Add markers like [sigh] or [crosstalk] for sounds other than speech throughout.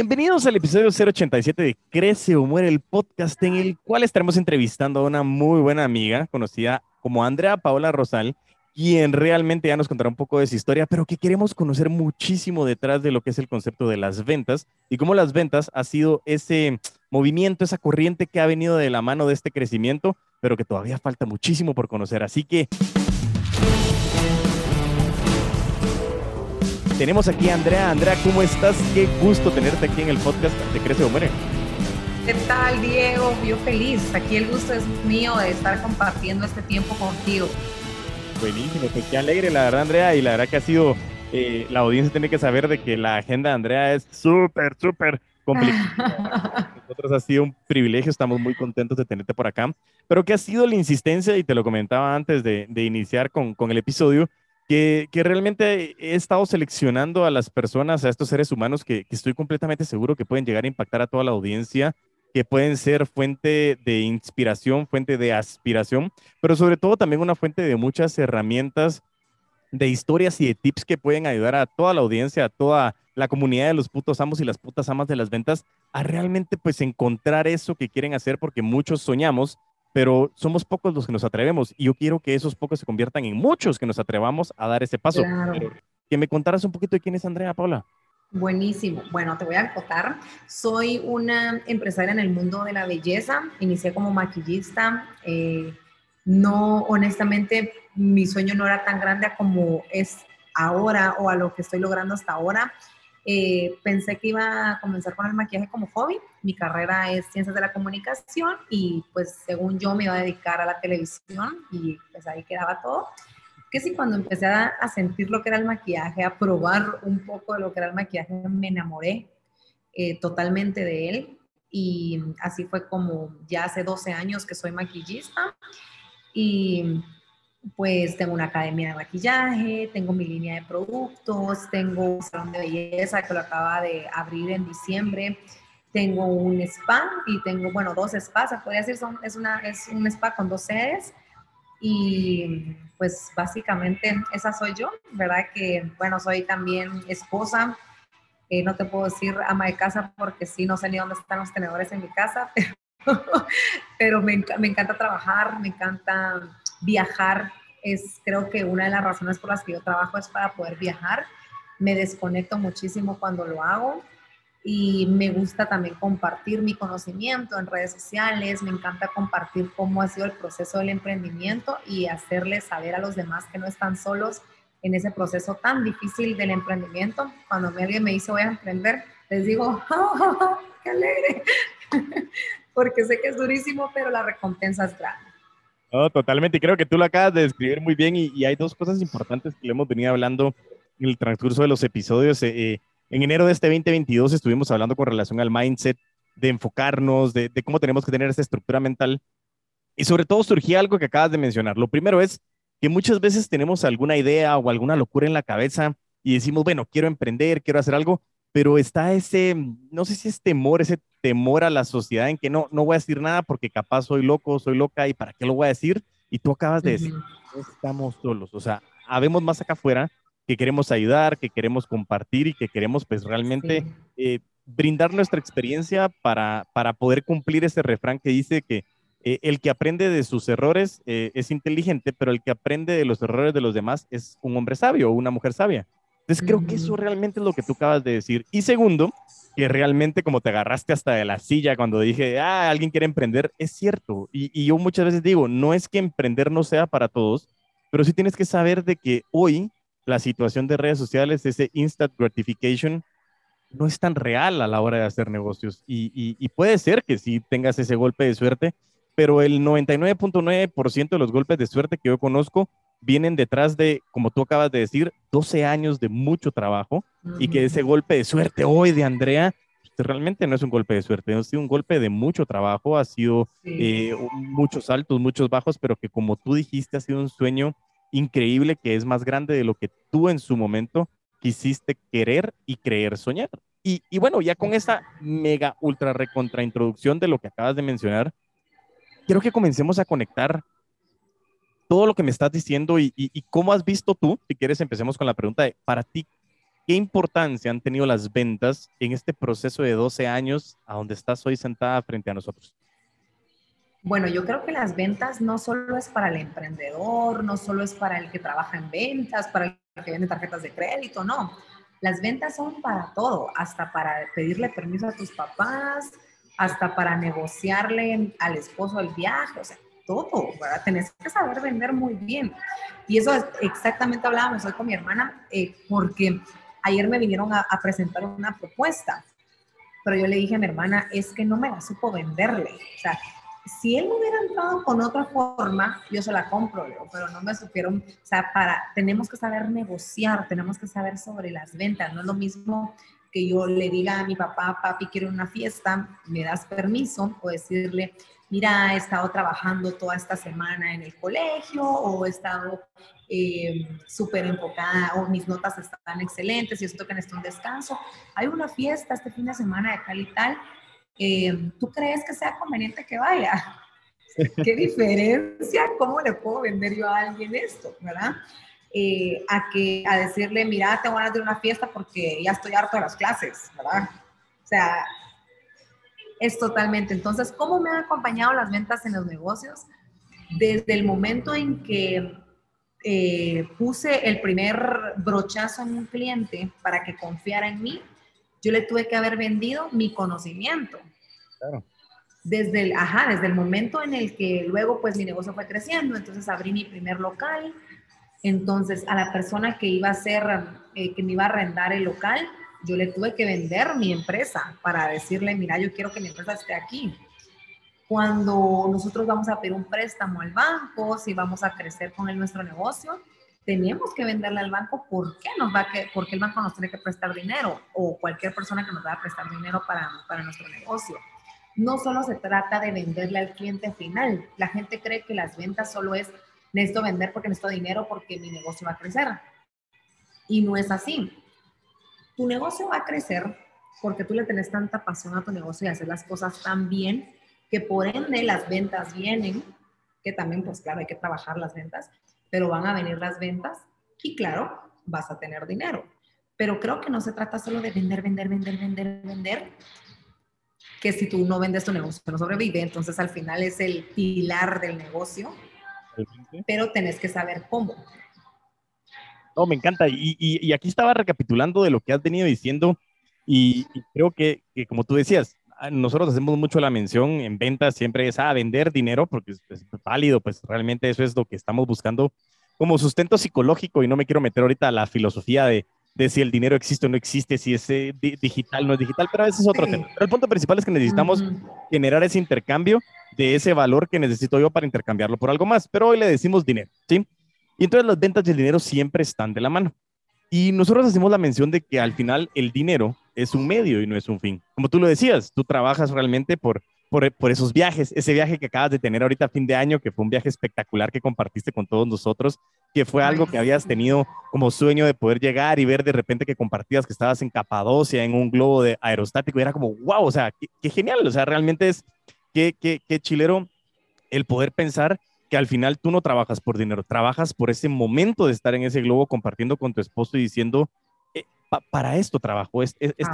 Bienvenidos al episodio 087 de Crece o Muere, el podcast en el cual estaremos entrevistando a una muy buena amiga conocida como Andrea Paola Rosal, quien realmente ya nos contará un poco de su historia, pero que queremos conocer muchísimo detrás de lo que es el concepto de las ventas y cómo las ventas ha sido ese movimiento, esa corriente que ha venido de la mano de este crecimiento, pero que todavía falta muchísimo por conocer. Así que tenemos aquí a Andrea. Andrea, ¿cómo estás? Qué gusto tenerte aquí en el podcast de Crece o Muere. ¿Qué tal, Diego? Yo feliz. Aquí el gusto es mío de estar compartiendo este tiempo contigo. Buenísimo, pues qué alegre, la verdad, Andrea. Y la verdad que ha sido, eh, la audiencia tiene que saber de que la agenda de Andrea es súper, súper complicada. [laughs] Nosotros ha sido un privilegio, estamos muy contentos de tenerte por acá. Pero que ha sido la insistencia, y te lo comentaba antes de, de iniciar con, con el episodio, que, realmente he estado seleccionando a las personas, a estos seres humanos que, que, estoy completamente seguro que pueden llegar a impactar a toda la audiencia, que pueden ser fuente de inspiración, fuente de aspiración, pero sobre todo también una fuente de muchas herramientas, de historias y de tips que pueden ayudar a toda la audiencia, a toda la comunidad de los putos amos y las putas amas de las ventas a realmente pues encontrar eso que quieren hacer porque muchos soñamos pero somos pocos los que nos atrevemos y yo quiero que esos pocos se conviertan en muchos que nos atrevamos a dar ese paso. Claro. que me contaras un poquito de quién es Andrea Paula. Buenísimo. Bueno, te voy a contar. Soy una empresaria en el mundo de la belleza. Inicié como maquillista. Eh, no, honestamente, mi sueño no era tan grande como es ahora o a lo que estoy logrando hasta ahora. Eh, pensé que iba a comenzar con el maquillaje como hobby. Mi carrera es ciencias de la comunicación y pues según yo me iba a dedicar a la televisión y pues ahí quedaba todo. Que sí, cuando empecé a, sentir lo que era el maquillaje, a probar un poco de lo que era el maquillaje, me enamoré eh, totalmente de él. Y así fue como ya hace 12 años que soy maquillista. Y pues tengo una academia de maquillaje, tengo mi línea de productos, tengo un salón de belleza que lo acaba de abrir en diciembre, tengo un spa y tengo, bueno, dos spas, podría decir, es, una, es un spa con dos sedes y pues básicamente esa soy yo, ¿verdad? Que, bueno, soy también esposa, eh, no te puedo decir ama de casa porque sí, no sé ni dónde están los tenedores en mi casa, [laughs] pero, pero me, me encanta trabajar, me encanta viajar es creo que una de las razones por las que yo trabajo es para poder viajar. Me desconecto muchísimo cuando lo hago y me gusta también compartir mi conocimiento en redes sociales, me encanta compartir cómo ha sido el proceso del emprendimiento y hacerles saber a los demás que no están solos en ese proceso tan difícil del emprendimiento. Cuando alguien me dice voy a emprender, les digo, ¡Oh, [laughs] ¡qué alegre! [laughs] Porque sé que es durísimo, pero la recompensa es grande. No, totalmente. Y creo que tú lo acabas de describir muy bien y, y, hay dos cosas importantes que le hemos venido hablando en el transcurso de los episodios. Eh, eh, en enero de este 2022 estuvimos hablando con relación al mindset, de enfocarnos, de, de, cómo tenemos que tener esa estructura mental. Y sobre todo surgía algo que acabas de mencionar. Lo primero es que muchas veces tenemos alguna idea o alguna locura en la cabeza y decimos, bueno, quiero emprender, quiero hacer algo, pero está ese, no sé si es temor, ese temor a la sociedad en que no, no voy a decir nada porque capaz soy loco, soy loca y para qué lo voy a decir. Y tú acabas de decir, no estamos solos, o sea, habemos más acá afuera que queremos ayudar, que queremos compartir y que queremos pues realmente sí. eh, brindar nuestra experiencia para, para poder cumplir ese refrán que dice que eh, el que aprende de sus errores eh, es inteligente, pero el que aprende de los errores de los demás es un hombre sabio o una mujer sabia. Entonces creo que eso realmente es lo que tú acabas de decir. Y segundo, que realmente como te agarraste hasta de la silla cuando dije, ah, alguien quiere emprender, es cierto. Y, y, yo muchas veces digo, no es que emprender no sea para todos, pero sí tienes que saber de que hoy la situación de redes sociales, ese instant gratification, no es tan real a la hora de hacer negocios. Y, y, y puede ser que sí tengas ese golpe de suerte, pero el 99.9% de los golpes de suerte que yo conozco vienen detrás de, como tú acabas de decir, 12 años de mucho trabajo uh -huh. y que ese golpe de suerte hoy de Andrea pues, realmente no es un golpe de suerte, ha sido un golpe de mucho trabajo, ha sido sí. eh, muchos altos, muchos bajos, pero que como tú dijiste, ha sido un sueño increíble que es más grande de lo que tú en su momento quisiste querer y creer soñar. Y, y bueno, ya con esa mega ultra recontra introducción de lo que acabas de mencionar, quiero que comencemos a conectar todo lo que me estás diciendo y, y, y, cómo has visto tú, si quieres empecemos con la pregunta de, para ti, ¿qué importancia han tenido las ventas en este proceso de 12 años a donde estás hoy sentada frente a nosotros? Bueno, yo creo que las ventas no solo es para el emprendedor, no solo es para el que trabaja en ventas, para el que vende tarjetas de crédito, no. Las ventas son para todo, hasta para pedirle permiso a tus papás, hasta para negociarle al esposo el viaje, o sea, todo, ¿verdad? Tenés que saber vender muy bien. Y eso es, exactamente hablábamos hoy con mi hermana, eh, porque ayer me vinieron a, a, presentar una propuesta, pero yo le dije a mi hermana, es que no me la supo venderle. O sea, si él hubiera entrado con otra forma, yo se la compro, pero no me supieron, o sea, para, tenemos que saber negociar, tenemos que saber sobre las ventas, no es lo mismo que yo le diga a mi papá, papi, quiero una fiesta, me das permiso, o decirle, mira, he estado trabajando toda esta semana en el colegio, o he estado eh, súper enfocada, o mis notas están excelentes, y esto que necesito un descanso. Hay una fiesta este fin de semana de tal y tal, eh, ¿tú crees que sea conveniente que vaya? [laughs] ¿Qué diferencia? ¿Cómo le puedo vender yo a alguien esto? ¿Verdad? Eh, a, que, a decirle, mira, te voy a dar una fiesta porque ya estoy harto de las clases, ¿verdad? O sea, es totalmente. Entonces, ¿cómo me han acompañado las ventas en los negocios? Desde el momento en que eh, puse el primer brochazo en un cliente para que confiara en mí, yo le tuve que haber vendido mi conocimiento. Claro. Desde el, ajá, desde el momento en el que luego pues mi negocio fue creciendo, entonces abrí mi primer local, entonces a la persona que iba a ser, eh, que me iba a arrendar el local, yo le tuve que vender mi empresa para decirle, mira, yo quiero que mi empresa esté aquí. Cuando nosotros vamos a pedir un préstamo al banco, si vamos a crecer con el, nuestro negocio, tenemos que venderle al banco por qué nos va a que, porque el banco nos tiene que prestar dinero o cualquier persona que nos va a prestar dinero para, para nuestro negocio. No solo se trata de venderle al cliente final. La gente cree que las ventas solo es necesito vender porque necesito dinero porque mi negocio va a crecer. Y no es así. Tu negocio va a crecer porque tú le tenés tanta pasión a tu negocio y hacer las cosas tan bien que por ende las ventas vienen, que también pues claro hay que trabajar las ventas, pero van a venir las ventas y claro, vas a tener dinero. Pero creo que no se trata solo de vender, vender, vender, vender, vender, que si tú no vendes tu negocio no sobrevive, entonces al final es el pilar del negocio, pero tenés que saber cómo. No, me encanta. Y, aquí estaba recapitulando de lo que has venido diciendo y, creo que, que, como tú decías, nosotros hacemos mucho la mención en ventas, siempre es a ah, vender dinero, porque es, válido, pues realmente eso es lo que estamos buscando como sustento psicológico y no me quiero meter ahorita a la filosofía de, de si el dinero existe o no existe, si es eh, digital o no es digital, pero ese es otro tema. Pero el punto principal es que necesitamos generar ese intercambio de ese valor que necesito yo para intercambiarlo por algo más, pero hoy le decimos dinero, ¿sí? Y entonces las ventas del dinero siempre están de la mano. Y nosotros hacemos la mención de que al final el dinero es un medio y no es un fin. Como tú lo decías, tú trabajas realmente por, por, por, esos viajes, ese viaje que acabas de tener ahorita a fin de año, que fue un viaje espectacular que compartiste con todos nosotros, que fue algo que habías tenido como sueño de poder llegar y ver de repente que compartías que estabas en Capadocia, en un globo de aerostático, y era como, wow, o sea, qué, genial, o sea, realmente es, qué, qué, qué chilero el poder pensar que al final tú no trabajas por dinero, trabajas por ese momento de estar en ese globo compartiendo con tu esposo y diciendo, eh, para esto trabajo, este, es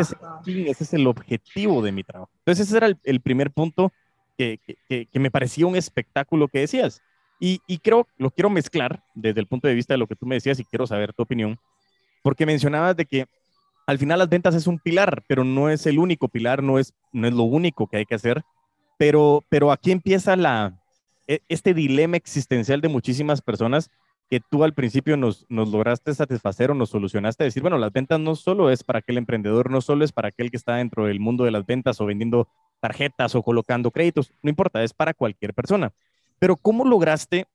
el ese es el objetivo de mi trabajo. Entonces ese era el, primer punto que, que, que, me parecía un espectáculo que decías. Y, y, creo, lo quiero mezclar desde el punto de vista de lo que tú me decías y quiero saber tu opinión, porque mencionabas de que al final las ventas es un pilar, pero no es el único pilar, no es, no es lo único que hay que hacer, pero, pero aquí empieza la, e, este dilema existencial de muchísimas personas que tú al principio nos, nos lograste satisfacer o nos solucionaste, decir, bueno, las ventas no solo es para aquel emprendedor, no solo es para aquel que está dentro del mundo de las ventas o vendiendo tarjetas o colocando créditos, no importa, es para cualquier persona. Pero ¿cómo lograste,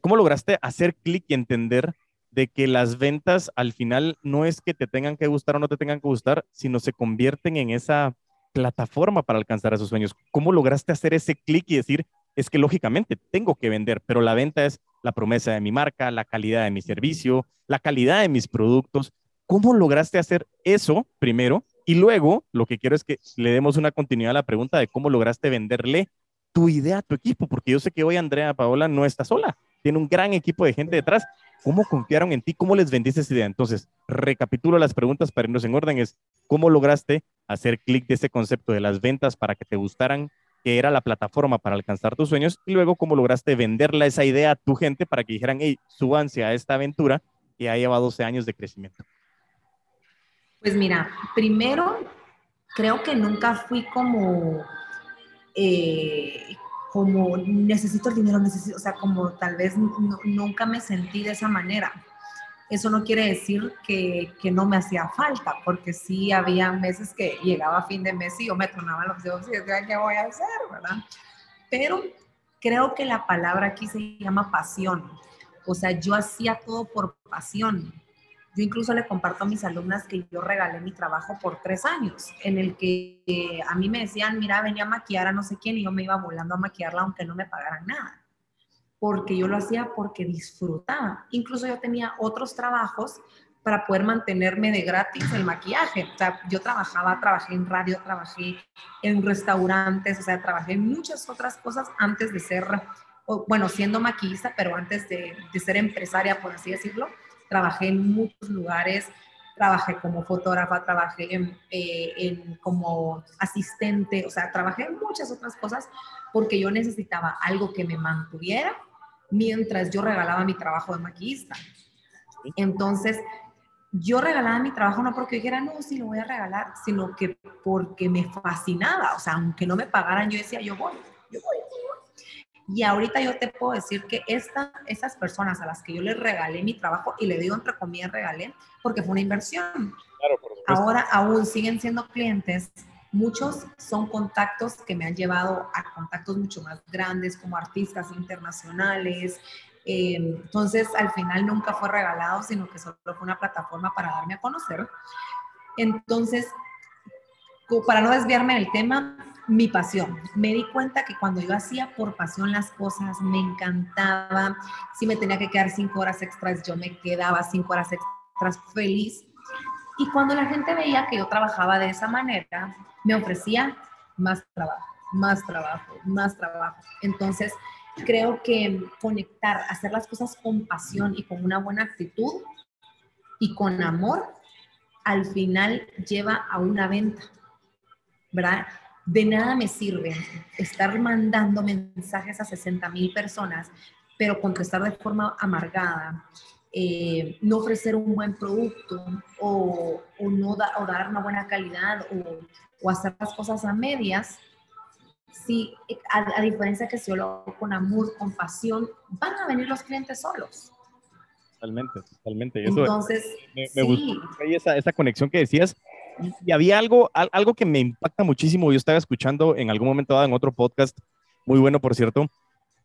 cómo lograste hacer clic y entender de que las ventas al final no es que te tengan que gustar o no te tengan que gustar, sino se convierten en esa plataforma para alcanzar esos sueños? ¿Cómo lograste hacer ese clic y decir, es que lógicamente tengo que vender, pero la venta es la promesa de mi marca, la calidad de mi servicio, la calidad de mis productos. ¿Cómo lograste hacer eso primero? Y luego lo que quiero es que le demos una continuidad a la pregunta de cómo lograste venderle tu idea a tu equipo, porque yo sé que hoy Andrea Paola no está sola, tiene un gran equipo de gente detrás. ¿Cómo confiaron en ti? ¿Cómo les vendiste esa idea? Entonces, recapitulo las preguntas para irnos en orden. Es, ¿cómo lograste hacer clic de ese concepto de las ventas para que te gustaran, que era la plataforma para alcanzar tus sueños? Y luego, ¿cómo lograste venderla esa idea a tu gente para que dijeran, hey, súbanse a esta aventura que ya lleva 12 años de crecimiento? Pues mira, primero, creo que nunca fui como, eh, como necesito el dinero, necesito, o sea, como tal vez nunca me sentí de esa manera. Eso no quiere decir que, que, no me hacía falta, porque sí había meses que llegaba a fin de mes y yo me tronaba los dedos y decía, ¿qué voy a hacer? ¿verdad? Pero creo que la palabra aquí se llama pasión. O sea, yo hacía todo por pasión. Yo incluso le comparto a mis alumnas que yo regalé mi trabajo por tres años, en el que eh, a mí me decían, mira, venía a maquillar a no sé quién y yo me iba volando a maquillarla aunque no me pagaran nada, porque yo lo hacía porque disfrutaba. Incluso yo tenía otros trabajos para poder mantenerme de gratis el maquillaje. O sea, yo trabajaba, trabajé en radio, trabajé en restaurantes, o sea, trabajé en muchas otras cosas antes de ser, bueno, siendo maquillista, pero antes de, de ser empresaria, por así decirlo trabajé en muchos lugares, trabajé como fotógrafa, trabajé en, eh, como asistente, o sea, trabajé en muchas otras cosas porque yo necesitaba algo que me mantuviera mientras yo regalaba mi trabajo de maquillista. Entonces, yo regalaba mi trabajo no porque dijera, no, sí lo voy a regalar, sino que porque me fascinaba, o sea, aunque no me pagaran, yo decía, yo voy, yo voy, y ahorita yo te puedo decir que esta, esas personas a las que yo les regalé mi trabajo, y le digo entre comillas regalé, porque fue una inversión. Ahora aún siguen siendo clientes. Muchos son contactos que me han llevado a contactos mucho más grandes, como artistas internacionales. Eh, entonces, al final nunca fue regalado, sino que solo fue una plataforma para darme a conocer. Entonces, para no desviarme del tema, mi pasión. Me di cuenta que cuando yo hacía por pasión las cosas, me encantaba. Si me tenía que quedar cinco horas extras, yo me quedaba cinco horas extras feliz. Y cuando la gente veía que yo trabajaba de esa manera, me ofrecía más trabajo, más trabajo, más trabajo. Entonces, creo que conectar, hacer las cosas con pasión y con una buena actitud y con amor, al final lleva a una venta, ¿verdad? de nada me sirve estar mandando mensajes a 60 mil personas, pero contestar de forma amargada, eh, no ofrecer un buen producto o, no o dar una buena calidad o, hacer las cosas a medias. Sí, a, diferencia que si yo lo hago con amor, con pasión, van a venir los clientes solos. Totalmente, totalmente. Entonces, me, me esa, esa conexión que decías y había algo, algo que me impacta muchísimo. Yo estaba escuchando en algún momento dado en otro podcast, muy bueno por cierto,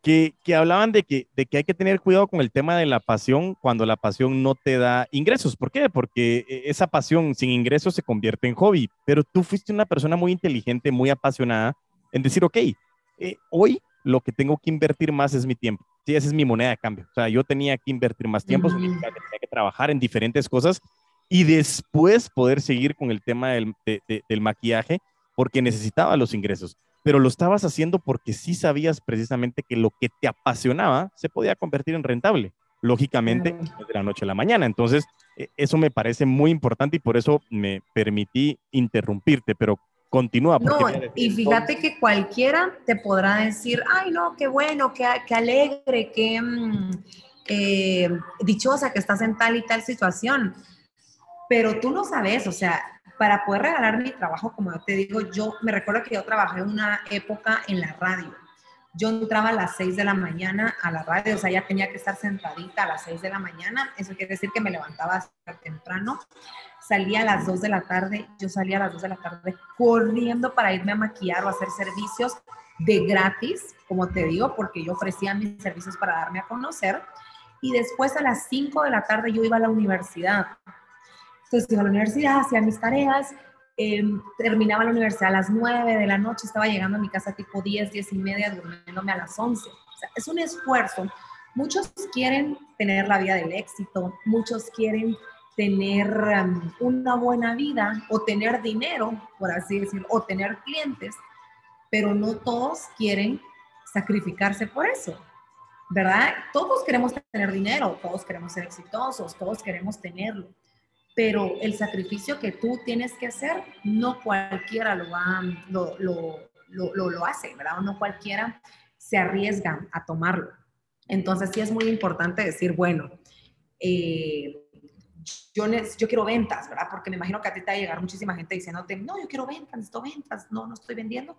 que, que, hablaban de que, de que hay que tener cuidado con el tema de la pasión cuando la pasión no te da ingresos. ¿Por qué? Porque e, esa pasión sin ingresos se convierte en hobby, pero tú fuiste una persona muy inteligente, muy apasionada en decir, ok, eh, hoy lo que tengo que invertir más es mi tiempo. Sí, esa es mi moneda de cambio. O sea, yo tenía que invertir más tiempo, tenía que trabajar en diferentes cosas y después poder seguir con el tema del, del maquillaje porque necesitaba los ingresos. Pero lo estabas haciendo porque sí sabías precisamente que lo que te apasionaba se podía convertir en rentable, lógicamente, de la noche a la mañana. Entonces, e, eso me parece muy importante y por eso me permití interrumpirte, pero continúa. No, y fíjate que cualquiera te podrá decir, ay, no, qué bueno, qué, qué alegre, qué mm, eh, dichosa que estás en tal y tal situación pero tú no sabes, o sea, para poder regalar mi trabajo, como yo te digo, yo me recuerdo que yo trabajé una época en la radio. Yo entraba a las 6 de la mañana a la radio, o sea, ya tenía que estar sentadita a las 6 de la mañana. Eso quiere decir que me levantaba temprano. Salía a las 2 de la tarde, yo salía a las 2 de la tarde corriendo para irme a maquillar o hacer servicios de gratis, como te digo, porque yo ofrecía mis servicios para darme a conocer. Y después a las 5 de la tarde yo iba a la universidad entonces iba a la universidad, hacía mis tareas, em, terminaba la universidad a las 9 de la noche, estaba llegando a mi casa tipo 10, 10 y media, durmiéndome a las 11. O sea, es un esfuerzo. Muchos quieren tener la vida del éxito, muchos quieren tener em, una buena vida o tener dinero, por así decirlo, o tener clientes, pero no todos quieren sacrificarse por eso. ¿verdad? Todos queremos tener dinero, todos queremos ser exitosos, todos queremos tenerlo, pero el sacrificio que tú tienes que hacer, no cualquiera lo, va, lo, lo, lo, lo hace, ¿verdad? No cualquiera se arriesga a tomarlo. Entonces sí es muy importante decir, bueno, eh, yo, yo quiero ventas, ¿verdad? Porque me imagino que a ti te va a llegar muchísima gente diciéndote, no, yo quiero ventas, necesito ventas, no, no estoy vendiendo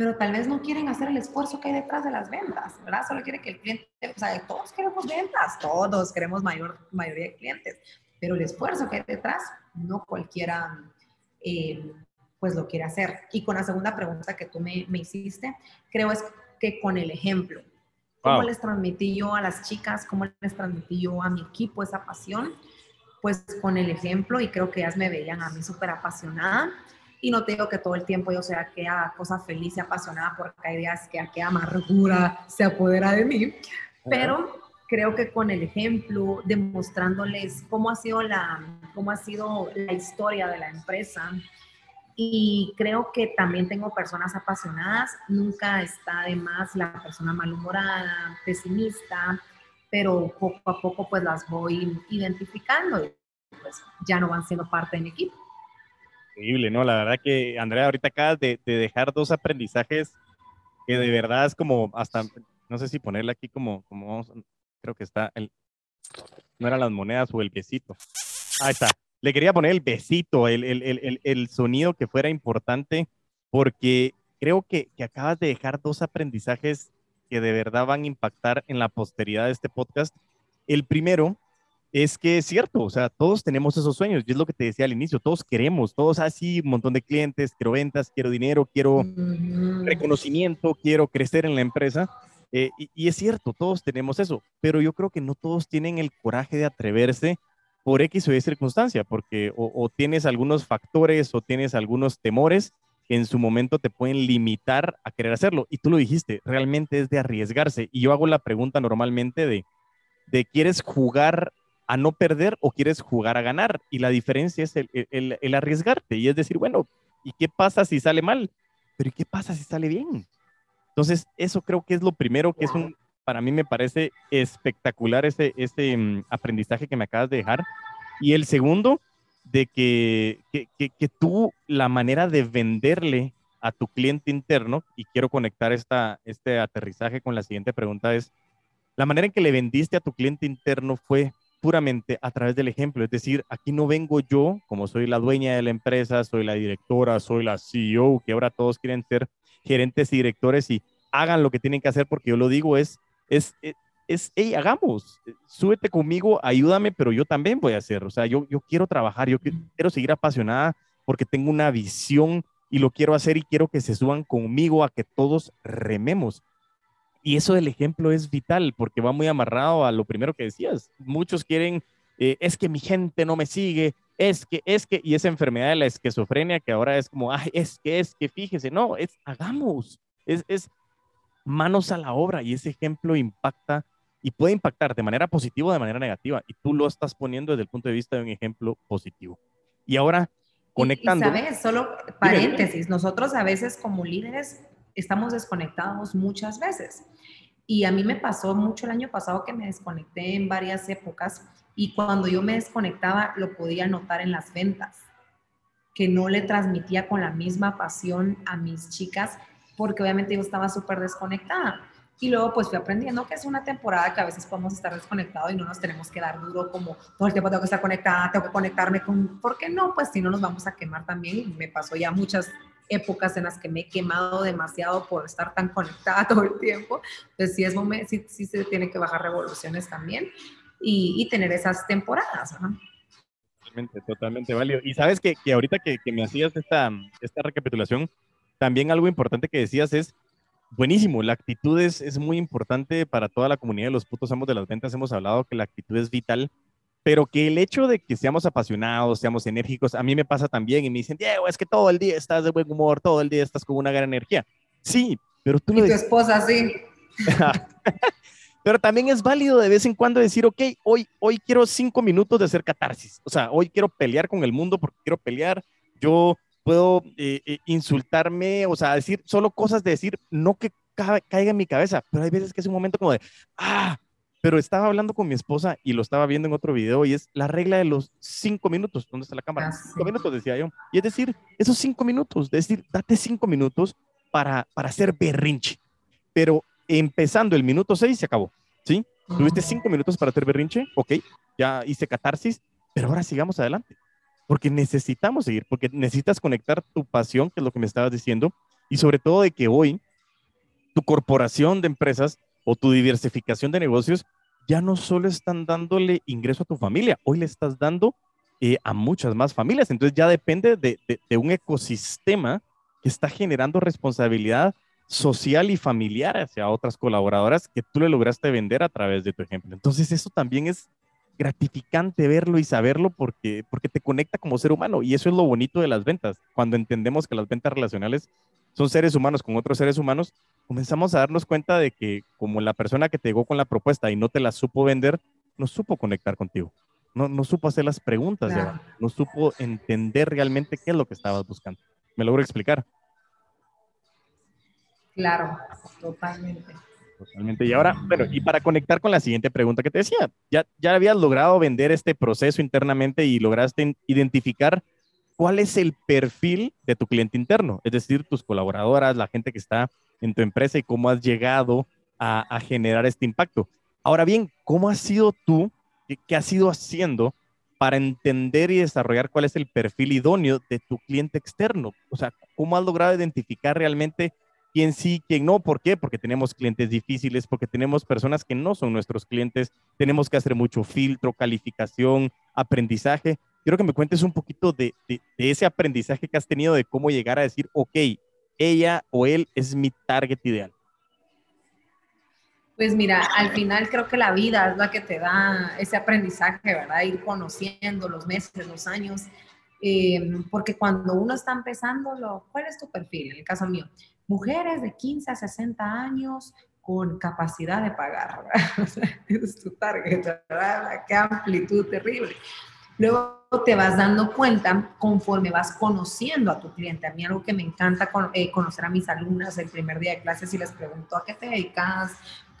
pero tal vez no quieren hacer el esfuerzo que hay detrás de las ventas, ¿verdad? Solo quiere que el cliente, o sea, todos queremos ventas, todos queremos mayor mayoría de clientes, pero el esfuerzo que hay detrás, no cualquiera, eh, pues lo quiere hacer. Y con la segunda pregunta que tú me, me hiciste, creo es que con el ejemplo, ¿cómo les transmití yo a las chicas, cómo les transmití yo a mi equipo esa pasión? Pues con el ejemplo, y creo que ellas me veían a mí súper apasionada y no te digo que todo el tiempo yo sea que haga cosas feliz y apasionada porque hay días que aquella amargura se apodera de mí, pero creo que con el ejemplo, demostrándoles cómo ha sido la, cómo ha sido la historia de la empresa, y creo que también tengo personas apasionadas, nunca está de más la persona malhumorada, pesimista, pero poco a poco pues las voy identificando y pues ya no van siendo parte de mi equipo. Increíble, ¿no? La verdad que, Andrea, ahorita acabas de, dejar dos aprendizajes que de verdad es como hasta, no sé si ponerle aquí como, como creo que está, el, no eran las monedas o el besito. Ahí está. Le quería poner el besito, el, el, el, el sonido que fuera importante, porque creo que, que acabas de dejar dos aprendizajes que de verdad van a impactar en la posteridad de este podcast. El primero es que es cierto, o sea, todos tenemos esos sueños, y es lo que te decía al inicio, todos queremos, todos así, un montón de clientes, quiero ventas, quiero dinero, quiero reconocimiento, quiero crecer en la empresa, eh, y, es cierto, todos tenemos eso, pero yo creo que no todos tienen el coraje de atreverse por X o Y circunstancia, porque o, tienes algunos factores o tienes algunos temores que en su momento te pueden limitar a querer hacerlo, y tú lo dijiste, realmente es de arriesgarse, y yo hago la pregunta normalmente de, ¿quieres jugar a no perder o quieres jugar a ganar. Y la diferencia es el, arriesgarte y es decir, bueno, ¿y qué pasa si sale mal? Pero ¿y qué pasa si sale bien? Entonces, eso creo que es lo primero, que es un, para mí me parece espectacular ese, ese mm, aprendizaje que me acabas de dejar. Y el segundo, de que, que, que, tú, la manera de venderle a tu cliente interno, y quiero conectar esta, este aterrizaje con la siguiente pregunta, es, la manera en que le vendiste a tu cliente interno fue puramente a través del ejemplo. Es decir, aquí no vengo yo, como soy la dueña de la empresa, soy la directora, soy la CEO, que ahora todos quieren ser gerentes y directores y hagan lo que tienen que hacer porque yo lo digo es, es, es, es hey, hagamos, súbete conmigo, ayúdame, pero yo también voy a hacer. O sea, yo, yo quiero trabajar, yo quiero seguir apasionada porque tengo una visión y lo quiero hacer y quiero que se suban conmigo a que todos rememos. Y eso del ejemplo es vital porque va muy amarrado a lo primero que decías. Muchos quieren, eh, es que mi gente no me sigue, es que, es que, y esa enfermedad de la esquizofrenia que ahora es como, ay, es que, es que, fíjese, no, es hagamos, es, es manos a la obra y ese ejemplo impacta y puede impactar de manera positiva o de manera negativa. Y tú lo estás poniendo desde el punto de vista de un ejemplo positivo. Y ahora, conectando. Y, sabes, solo paréntesis, nosotros a veces como líderes estamos desconectados muchas veces. Y a mí me pasó mucho el año pasado que me desconecté en varias épocas y cuando yo me desconectaba lo podía notar en las ventas, que no le transmitía con la misma pasión a mis chicas porque obviamente yo estaba súper desconectada. Y luego pues fui aprendiendo que es una temporada que a veces podemos estar desconectados y no nos tenemos que dar duro como todo el tiempo tengo que estar conectada, tengo que conectarme con... ¿Por qué no? Pues si no nos vamos a quemar también. Me pasó ya muchas épocas en las que me he quemado demasiado por estar tan conectada [laughs] todo el tiempo. Entonces, sí, es sí, sí se tiene que bajar revoluciones también y, y tener esas temporadas. Totalmente, totalmente válido. Y sabes que, que ahorita que, que, me hacías esta, esta recapitulación, también algo importante que decías es, buenísimo, la actitud es, es muy importante para toda la comunidad de los putos amos de las ventas. Hemos hablado que la actitud es vital pero que el hecho de que seamos apasionados, seamos enérgicos, a mí me pasa también y me dicen, Diego, es que todo el día estás de buen humor, todo el día estás con una gran energía. Sí, pero tú y tu esposa, sí. [laughs] pero también es válido de vez en cuando decir, ok, hoy, hoy quiero cinco minutos de hacer catarsis. O sea, hoy quiero pelear con el mundo porque quiero pelear. Yo puedo eh, eh, insultarme, o sea, decir solo cosas de decir, no que caiga en mi cabeza, pero hay veces que es un momento como de, ah, pero estaba hablando con mi esposa y lo estaba viendo en otro video y es la regla de los cinco minutos. ¿Dónde está la cámara? Ah, cinco minutos, decía yo. Y es decir, esos cinco minutos, es decir, date cinco minutos para, para hacer berrinche. Pero empezando el minuto seis se acabó, ¿sí? Tuviste cinco minutos para hacer berrinche, ok, ya hice catarsis, pero ahora sigamos adelante. Porque necesitamos seguir, porque necesitas conectar tu pasión, que es lo que me estabas diciendo, y sobre todo de que hoy tu corporación de empresas o tu diversificación de negocios ya no solo están dándole ingreso a tu familia, hoy le estás dando eh, a muchas más familias. Entonces ya depende de, un ecosistema que está generando responsabilidad social y familiar hacia otras colaboradoras que tú le lograste vender a través de tu ejemplo. Entonces eso también es gratificante verlo y saberlo porque, porque te conecta como ser humano y eso es lo bonito de las ventas. Cuando entendemos que las ventas relacionales son seres humanos con otros seres humanos, comenzamos a darnos cuenta de que como la persona que te llegó con la propuesta y no te la supo vender, no supo conectar contigo, no, no supo hacer las preguntas, no supo entender realmente qué es lo que estabas buscando. ¿Me logro explicar? Claro, totalmente. Totalmente. Y ahora, bueno, y para conectar con la siguiente pregunta que te decía, ya, ya habías logrado vender este proceso internamente y lograste identificar cuál es el perfil de tu cliente interno, es decir, tus colaboradoras, la gente que está en tu empresa y cómo has llegado a, generar este impacto. Ahora bien, ¿cómo has sido tú, qué, has ido haciendo para entender y desarrollar cuál es el perfil idóneo de tu cliente externo? O sea, ¿cómo has logrado identificar realmente quién sí, quién no? ¿Por qué? Porque tenemos clientes difíciles, porque tenemos personas que no son nuestros clientes, tenemos que hacer mucho filtro, calificación, aprendizaje quiero que me cuentes un poquito de, ese aprendizaje que has tenido de cómo llegar a decir, ok, ella o él es mi target ideal. Pues mira, al final creo que la vida es la que te da ese aprendizaje, ¿verdad? Ir conociendo los meses, los años, em, porque cuando uno está empezando, ¿cuál es tu perfil? En el caso mío, mujeres de 15 a 60 años con capacidad de pagar, [laughs] es tu target, ¿verdad? Qué amplitud terrible. Luego te vas dando cuenta conforme vas conociendo a tu cliente. A mí algo que me encanta eh, conocer a mis alumnas el primer día de clases y les pregunto a qué te dedicas,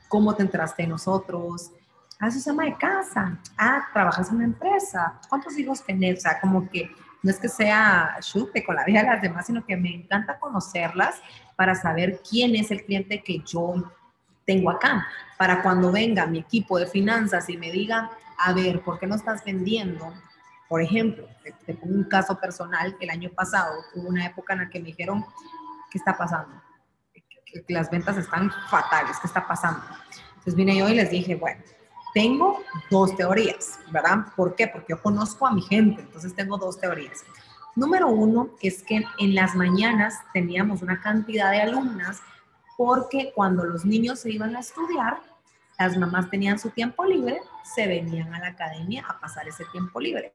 cómo te entraste en nosotros. Ah, eso se llama de casa. Ah, trabajas en una empresa. ¿Cuántos hijos tenés? O sea, como que no es que sea chute con la vida de las demás, sino que me encanta conocerlas para saber quién es el cliente que yo tengo acá. Para cuando venga mi equipo de finanzas y me diga, a ver, ¿por qué no estás vendiendo? Por ejemplo, te, pongo un caso personal, el año pasado hubo una época en la que me dijeron, ¿qué está pasando? Las ventas están fatales, ¿qué está pasando? Entonces vine yo y les dije, bueno, tengo dos teorías, ¿verdad? ¿Por qué? Porque yo conozco a mi gente, entonces tengo dos teorías. Número uno es que en las mañanas teníamos una cantidad de alumnas porque cuando los niños se iban a estudiar, las mamás tenían su tiempo libre, se venían a la academia a pasar ese tiempo libre.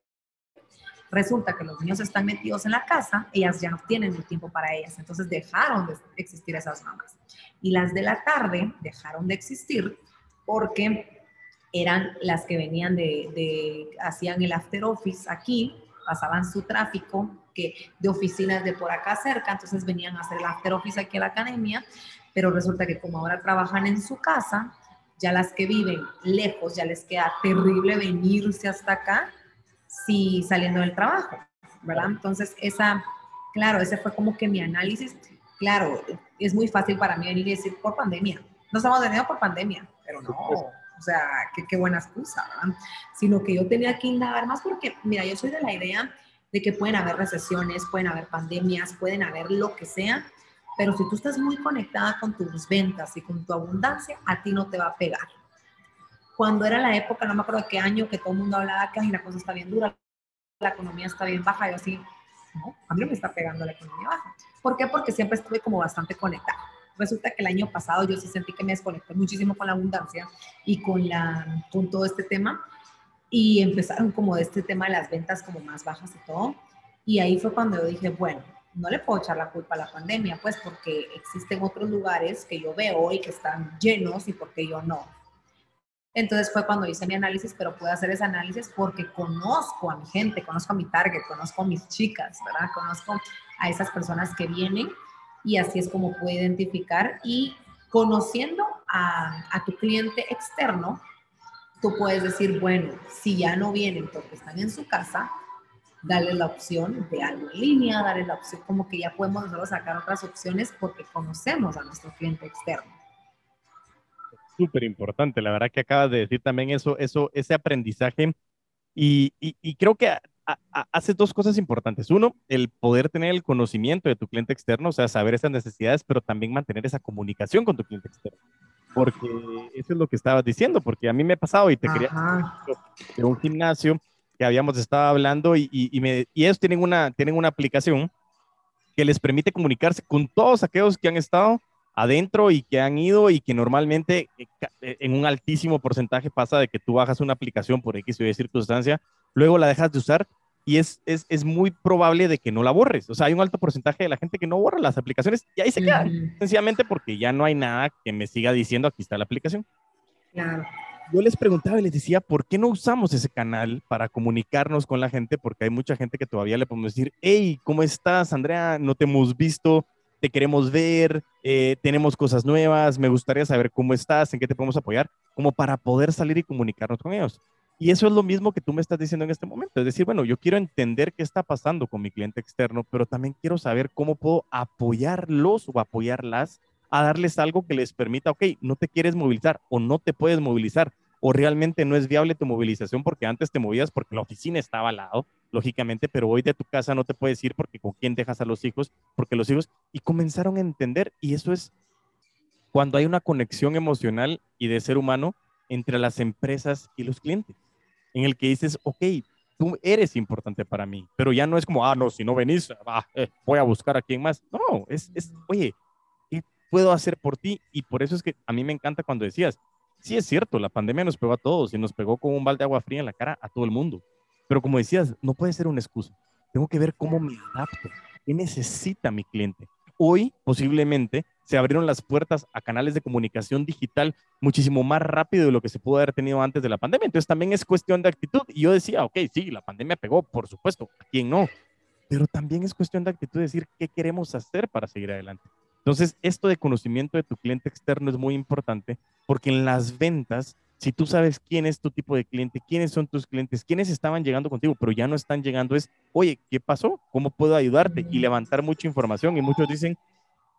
Resulta que los niños están metidos en la casa, ellas ya no tienen el tiempo para ellas, entonces dejaron de existir esas mamás. Y las de la tarde dejaron de existir porque eran las que venían de, hacían el after office aquí, pasaban su tráfico que de oficinas de por acá cerca, entonces venían a hacer el after office aquí a la academia, pero resulta que como ahora trabajan en su casa, ya las que viven lejos, ya les queda terrible venirse hasta acá si saliendo del trabajo, ¿verdad? Entonces, esa, claro, ese fue como que mi análisis. Claro, es muy fácil para mí venir y decir por pandemia. No estamos venido por pandemia, pero no, o sea, qué, qué buena excusa, ¿verdad? Sino que yo tenía que indagar más porque, mira, yo soy de la idea de que pueden haber recesiones, pueden haber pandemias, pueden haber lo que sea, pero si tú estás muy conectada con tus ventas y con tu abundancia, a ti no te va a pegar cuando era la época, no me acuerdo de qué año, que todo el mundo hablaba que la cosa está bien dura, la economía está bien baja, yo así, no, a mí me está pegando la economía baja. ¿Por qué? Porque siempre estuve como bastante conectada. Resulta que el año pasado yo sí sentí que me desconecté muchísimo con la abundancia y con, la, con todo este tema y empezaron como este tema de las ventas como más bajas y todo. Y ahí fue cuando yo dije, bueno, no le puedo echar la culpa a la pandemia, pues porque existen otros lugares que yo veo y que están llenos y porque yo no. Entonces fue cuando hice mi análisis, pero puedo hacer ese análisis porque conozco a mi gente, conozco a mi target, conozco a mis chicas, ¿verdad? Conozco a esas personas que vienen y así es como puedo identificar y conociendo a, a tu cliente externo, tú puedes decir, bueno, si ya no vienen porque están en su casa, darle la opción de algo en línea, darle la opción como que ya podemos nosotros sacar otras opciones porque conocemos a nuestro cliente externo. Súper importante, la verdad que acabas de decir también eso, eso ese aprendizaje y, y, creo que hace dos cosas importantes. Uno, el poder tener el conocimiento de tu cliente externo, o sea, saber esas necesidades, pero también mantener esa comunicación con tu cliente externo. Porque eso es lo que estabas diciendo, porque a mí me ha pasado y te quería de un gimnasio que habíamos estado hablando y, y, me, y ellos tienen una, tienen una aplicación que les permite comunicarse con todos aquellos que han estado adentro y que han ido y que normalmente eh, eh, en un altísimo porcentaje pasa de que tú bajas una aplicación por X o Y circunstancia, luego la dejas de usar y es, es, es, muy probable de que no la borres. O sea, hay un alto porcentaje de la gente que no borra las aplicaciones y ahí se queda, sencillamente porque ya no hay nada que me siga diciendo aquí está la aplicación. Claro yo les preguntaba y les decía, ¿por qué no usamos ese canal para comunicarnos con la gente? Porque hay mucha gente que todavía le podemos decir, hey, ¿cómo estás, Andrea? No te hemos visto, te queremos ver, eh, tenemos cosas nuevas, me gustaría saber cómo estás, en qué te podemos apoyar, como para poder salir y comunicarnos con ellos. Y eso es lo mismo que tú me estás diciendo en este momento. Es decir, bueno, yo quiero entender qué está pasando con mi cliente externo, pero también quiero saber cómo puedo apoyarlos o apoyarlas a darles algo que les permita, ok, no te quieres movilizar o no te puedes movilizar o realmente no es viable tu movilización porque antes te movías porque la oficina estaba al lado, lógicamente, pero hoy de tu casa no te puedes ir porque con quién dejas a los hijos, porque los hijos, y comenzaron a entender, y eso es cuando hay una conexión emocional y de ser humano entre las empresas y los clientes, en el que dices, ok, tú eres importante para mí, pero ya no es como, ah, no, si no venís, eh, voy a buscar a quién más. No, es, es, oye, puedo hacer por ti? Y por eso es que a mí me encanta cuando decías, sí es cierto, la pandemia nos pegó a todos y nos pegó con un balde de agua fría en la cara a todo el mundo. Pero como decías, no puede ser una excusa. Tengo que ver cómo me adapto, qué necesita mi cliente. Hoy, posiblemente, se abrieron las puertas a canales de comunicación digital muchísimo más rápido de lo que se pudo haber tenido antes de la pandemia. Entonces también es cuestión de actitud. Y yo decía, ok, sí, la pandemia pegó, por supuesto, ¿a quién no? Pero también es cuestión de actitud decir qué queremos hacer para seguir adelante. Entonces, esto de conocimiento de tu cliente externo es muy importante porque en las ventas, si tú sabes quién es tu tipo de cliente, quiénes son tus clientes, quiénes estaban llegando contigo, pero ya no están llegando, es, oye, ¿qué pasó? ¿Cómo puedo ayudarte? Y levantar mucha información. Y muchos dicen,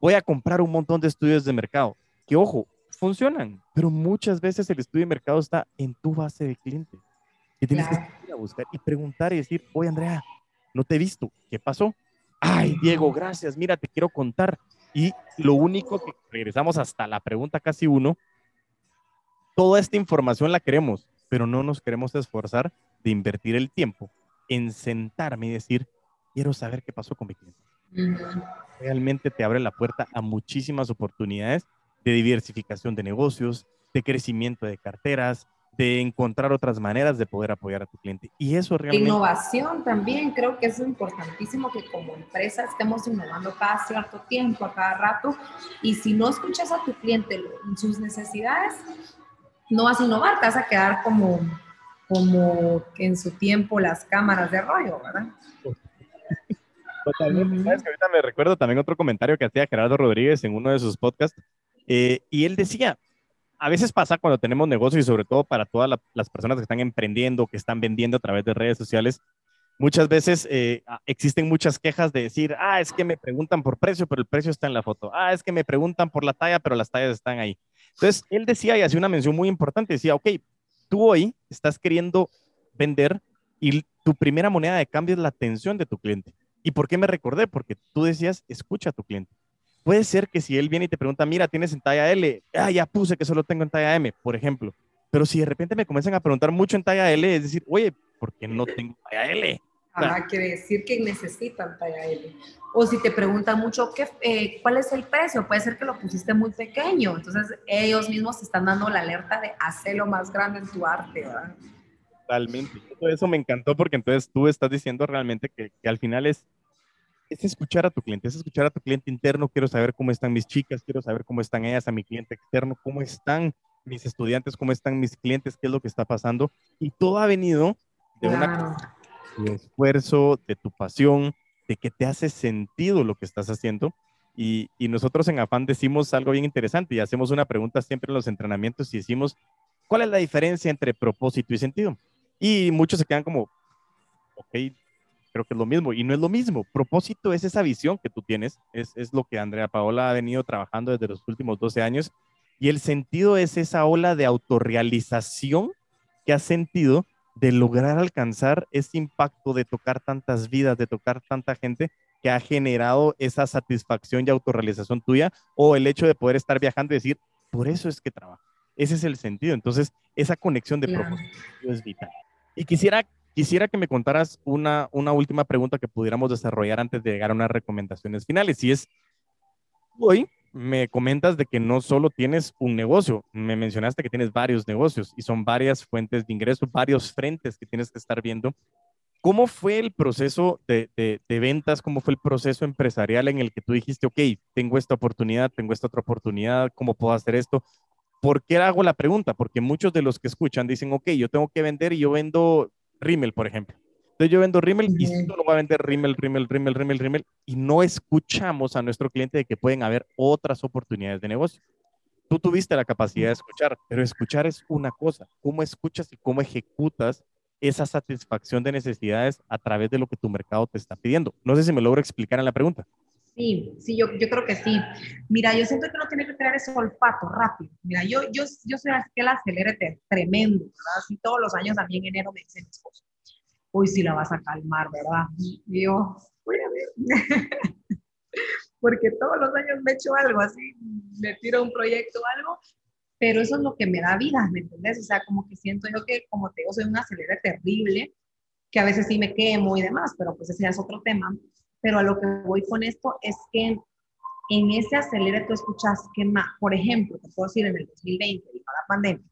voy a comprar un montón de estudios de mercado. Que ojo, funcionan, pero muchas veces el estudio de mercado está en tu base de clientes. Y tienes que ir a buscar y preguntar y decir, oye, Andrea, no te he visto, ¿qué pasó? Ay, Diego, gracias, mira, te quiero contar y lo único que regresamos hasta la pregunta casi uno, toda esta información la queremos, pero no nos queremos esforzar de invertir el tiempo en sentarme y decir, quiero saber qué pasó con mi cliente. Realmente te abre la puerta a muchísimas oportunidades de diversificación de negocios, de crecimiento de carteras, de encontrar otras maneras de poder apoyar a tu cliente. Y eso realmente... Innovación también, creo que es importantísimo que como empresa estemos innovando cada cierto tiempo, a cada rato, y si no escuchas a tu cliente en sus necesidades, no vas a innovar, te vas a quedar como, como en su tiempo las cámaras de rollo, ¿verdad? [laughs] Totalmente. ¿Sabes que ahorita me recuerdo también otro comentario que hacía Gerardo Rodríguez en uno de sus podcasts, eh, y él decía, a veces pasa cuando tenemos negocios y sobre todo para todas las personas que están emprendiendo, que están vendiendo a través de redes sociales, muchas veces eh, existen muchas quejas de decir, ah, es que me preguntan por precio, pero el precio está en la foto. Ah, es que me preguntan por la talla, pero las tallas están ahí. Entonces, él decía y hacía una mención muy importante, decía, ok, tú hoy estás queriendo vender y tu primera moneda de cambio es la atención de tu cliente. ¿Y por qué me recordé? Porque tú decías, escucha a tu cliente. Puede ser que si él viene y te pregunta, mira, tienes en talla L, ah, ya puse que solo tengo en talla M, por ejemplo. Pero si de repente me comienzan a preguntar mucho en talla L, es decir, oye, ¿por qué no tengo talla L? Ah, quiere decir que necesitan talla L. O si te preguntan mucho, ¿qué, eh, ¿cuál es el precio? Puede ser que lo pusiste muy pequeño. Entonces, ellos mismos te están dando la alerta de hacerlo más grande en tu arte, ¿verdad? Totalmente. Todo eso me encantó porque entonces tú estás diciendo realmente que, que al final es es escuchar a tu cliente, es escuchar a tu cliente interno. Quiero saber cómo están mis chicas, quiero saber cómo están ellas, a mi cliente externo, cómo están mis estudiantes, cómo están mis clientes, qué es lo que está pasando. Y todo ha venido de una esfuerzo, de tu pasión, de que te hace sentido lo que estás haciendo. Y, y, nosotros en Afán decimos algo bien interesante y hacemos una pregunta siempre en los entrenamientos y decimos, ¿cuál es la diferencia entre propósito y sentido? Y muchos se quedan como, ok, creo que es lo mismo. Y no es lo mismo. Propósito es esa visión que tú tienes, es, es lo que Andrea Paola ha venido trabajando desde los últimos 12 años. Y el sentido es esa ola de autorrealización que has sentido de lograr alcanzar ese impacto de tocar tantas vidas, de tocar tanta gente que ha generado esa satisfacción y autorrealización tuya o el hecho de poder estar viajando y decir, por eso es que trabajo. Ese es el sentido. Entonces, esa conexión de propósito es vital. Y quisiera, quisiera que me contaras una, una última pregunta que pudiéramos desarrollar antes de llegar a unas recomendaciones finales. Y es, hoy me comentas de que no solo tienes un negocio, me mencionaste que tienes varios negocios y son varias fuentes de ingreso, varios frentes que tienes que estar viendo. ¿Cómo fue el proceso de, ventas? ¿Cómo fue el proceso empresarial en el que tú dijiste, ok, tengo esta oportunidad, tengo esta otra oportunidad, ¿cómo puedo hacer esto? ¿Por qué hago la pregunta? Porque muchos de los que escuchan dicen, ok, yo tengo que vender y yo vendo Rimmel, por ejemplo. Entonces yo vendo Rimmel y solo va a vender Rimmel, Rimmel, Rimmel, Rimmel, Rimmel y no escuchamos a nuestro cliente de que pueden haber otras oportunidades de negocio. Tú tuviste la capacidad de escuchar, pero escuchar es una cosa. ¿Cómo escuchas y cómo ejecutas esa satisfacción de necesidades a través de lo que tu mercado te está pidiendo? No sé si me logro explicar en la pregunta. Sí, sí, yo, yo creo que sí. Mira, yo siento que uno tiene que tener ese olfato rápido. Mira, yo, yo, yo soy que el acelere tremendo, ¿verdad? Así todos los años a mí en enero me dicen mi esposo, uy, si la vas a calmar, ¿verdad? Y yo, voy a ver. [laughs] Porque todos los años me echo algo así, me tiro un proyecto o algo, pero eso es lo que me da vida, ¿me entiendes? O sea, como que siento yo que, como te digo, soy una acelere terrible, que a veces sí me quemo y demás, pero pues ese ya es otro tema. Pero a lo que voy con esto es que en ese acelere tú escuchas que, por ejemplo, te puedo decir en el 2020, la pandemia,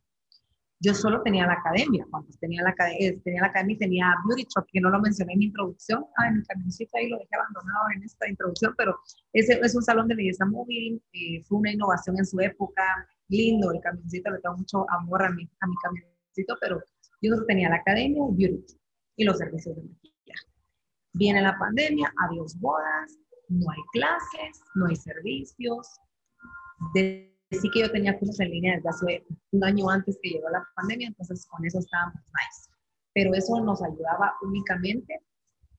yo solo tenía la academia. Cuando tenía la, eh, tenía la academia tenía Beauty Shop, que no lo mencioné en mi introducción. Ah, en mi camioncito ahí lo dejé abandonado en esta introducción, pero ese es un salón de belleza móvil. Eh, fue una innovación en su época. Lindo el camioncito, le tengo mucho amor a mi, a mi camioncito, pero yo solo tenía la academia y Beauty y los servicios de maquillaje. Viene la pandemia, adiós bodas, no hay clases, no hay servicios. De sí que yo tenía cursos en línea desde hace un año antes que llegó la pandemia, entonces con eso estábamos nice. Pero eso nos ayudaba únicamente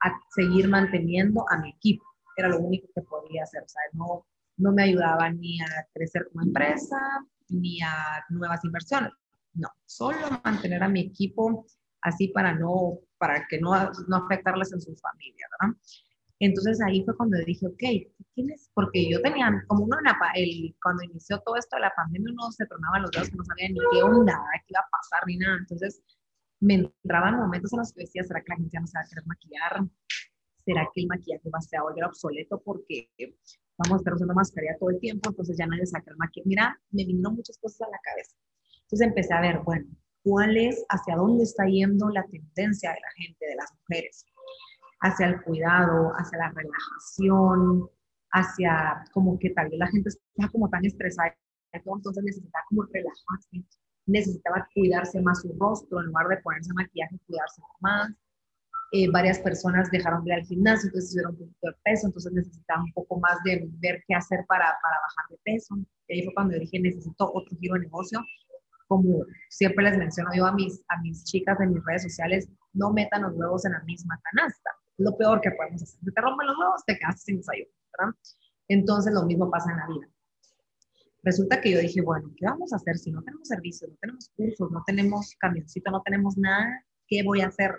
a seguir manteniendo a mi equipo. Era lo único que podía hacer. O sea, no, no me ayudaba ni a crecer como empresa, ni a nuevas inversiones. No, solo mantener a mi equipo así para no, para que no, no afectarles en su familia, ¿verdad? Entonces ahí fue cuando dije, ok, ¿tienes? Porque yo tenía, como uno, el, cuando inició todo esto de la pandemia, uno se tronaba los dedos que no sabía ni qué onda, qué iba a pasar, ni nada. Entonces me entraban momentos en los que decía, ¿será que la gente ya no se va a querer maquillar? ¿Será que el maquillaje va a volver obsoleto porque vamos a estar usando mascarilla todo el tiempo? Entonces ya nadie saca el maquillaje. Mira, me vinieron muchas cosas a la cabeza. Entonces empecé a ver, bueno, ¿cuál es, hacia dónde está yendo la tendencia de la gente, de las mujeres? Hacia el cuidado, hacia la relajación, hacia como que tal vez la gente está como tan estresada, entonces necesitaba como relajarse, necesitaba cuidarse más su rostro, en lugar de ponerse maquillaje, cuidarse más. Eh, varias personas dejaron de ir al gimnasio, entonces subieron un poquito de peso, entonces necesitaba un poco más de ver qué hacer para, para bajar de peso. Y ahí fue cuando dije, necesito otro giro de negocio. Como siempre les menciono yo a mis, a mis chicas de mis redes sociales, no metan los huevos en la misma canasta lo peor que podemos hacer. Si te rompen los huevos, te quedas sin desayuno, ¿verdad? Entonces lo mismo pasa en la vida. Resulta que yo dije, bueno, ¿qué vamos a hacer si no tenemos servicios, no tenemos cursos, no tenemos camioncito, no tenemos nada? ¿Qué voy a hacer?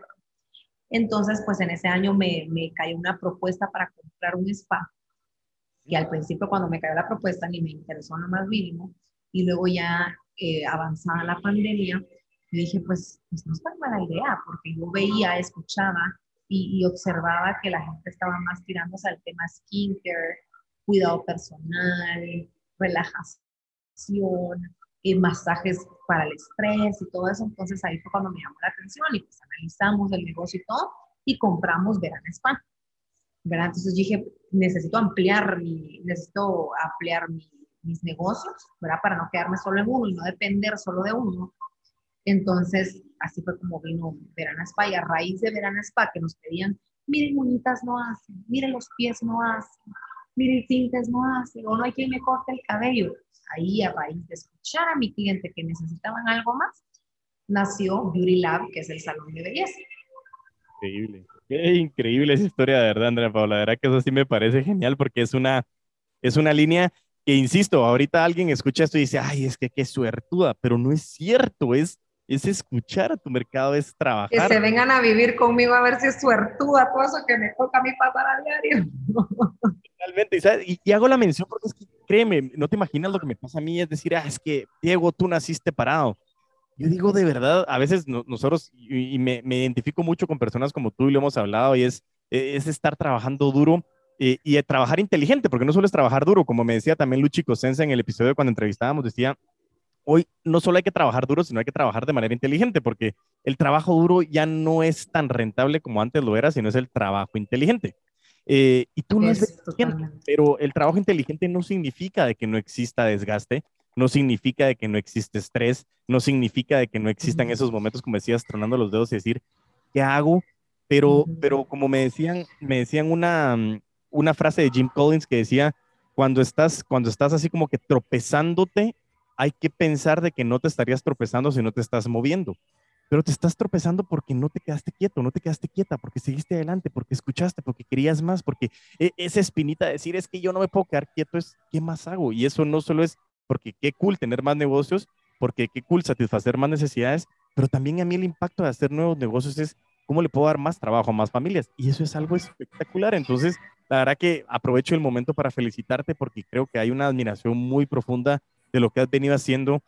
Entonces, pues en ese año me, me cayó una propuesta para comprar un spa. Y al principio cuando me cayó la propuesta ni me interesó lo más mínimo. Y luego ya eh, avanzada la pandemia, yo dije, pues, pues no es tan mala idea, porque yo veía, escuchaba y, observaba que la gente estaba más tirándose al tema skincare, cuidado personal, relajación, eh, masajes para el estrés y todo eso. Entonces ahí fue cuando me llamó la atención y pues analizamos el negocio y todo y compramos Verán Spa. ¿verdad? Entonces dije, necesito ampliar mi, necesito ampliar mis negocios, ¿verdad? Para no quedarme solo en uno y no depender solo de uno. Entonces, así fue como vino Verana Spa y a raíz de Verana Spa que nos pedían, miren, muñitas no hacen, miren, los pies no hacen, mire, el tinte es no hace, o no hay quien me corte el cabello. Ahí, a raíz de escuchar a mi cliente que necesitaban algo más, nació Beauty Lab, que es el salón de belleza. Increíble. Qué increíble esa historia, de verdad, Andrea Paula. La verdad que eso sí me parece genial porque es una, es una línea que, insisto, ahorita alguien escucha esto y dice, ay, es que qué suertuda, pero no es cierto, es, es escuchar a tu mercado, es trabajar. Que se vengan a vivir conmigo a ver si es suertuda, todo eso que me toca a mí pasar a diario. [laughs] Totalmente, y, y, hago la mención porque es que, créeme, no te imaginas lo que me pasa a mí, es decir, ah, es que, Diego, tú naciste parado. Yo digo de verdad, a veces nosotros, y, me, me, identifico mucho con personas como tú y lo hemos hablado, y es, es estar trabajando duro eh, y trabajar inteligente, porque no solo es trabajar duro, como me decía también Luchi Cosenza en el episodio cuando entrevistábamos, decía, hoy no solo hay que trabajar duro, sino hay que trabajar de manera inteligente, porque el trabajo duro ya no es tan rentable como antes lo era, sino es el trabajo inteligente. Eh, y tú no es, pero el trabajo inteligente no significa de que no exista desgaste, no significa de que no existe estrés, no significa de que no existan esos momentos, como decías, tronando los dedos y decir, ¿qué hago? Pero, pero como me decían, me decían una, una frase de Jim Collins que decía, cuando estás, cuando estás así como que tropezándote, hay que pensar de que no te estarías tropezando si no te estás moviendo. Pero te estás tropezando porque no te quedaste quieto, no te quedaste quieta, porque seguiste adelante, porque escuchaste, porque querías más, porque e, esa espinita de decir es que yo no me puedo quedar quieto es, ¿qué más hago? Y eso no solo es porque qué cool tener más negocios, porque qué cool satisfacer más necesidades, pero también a mí el impacto de hacer nuevos negocios es cómo le puedo dar más trabajo a más familias. Y eso es algo espectacular. Entonces, la verdad que aprovecho el momento para felicitarte porque creo que hay una admiración muy profunda de lo que has venido haciendo,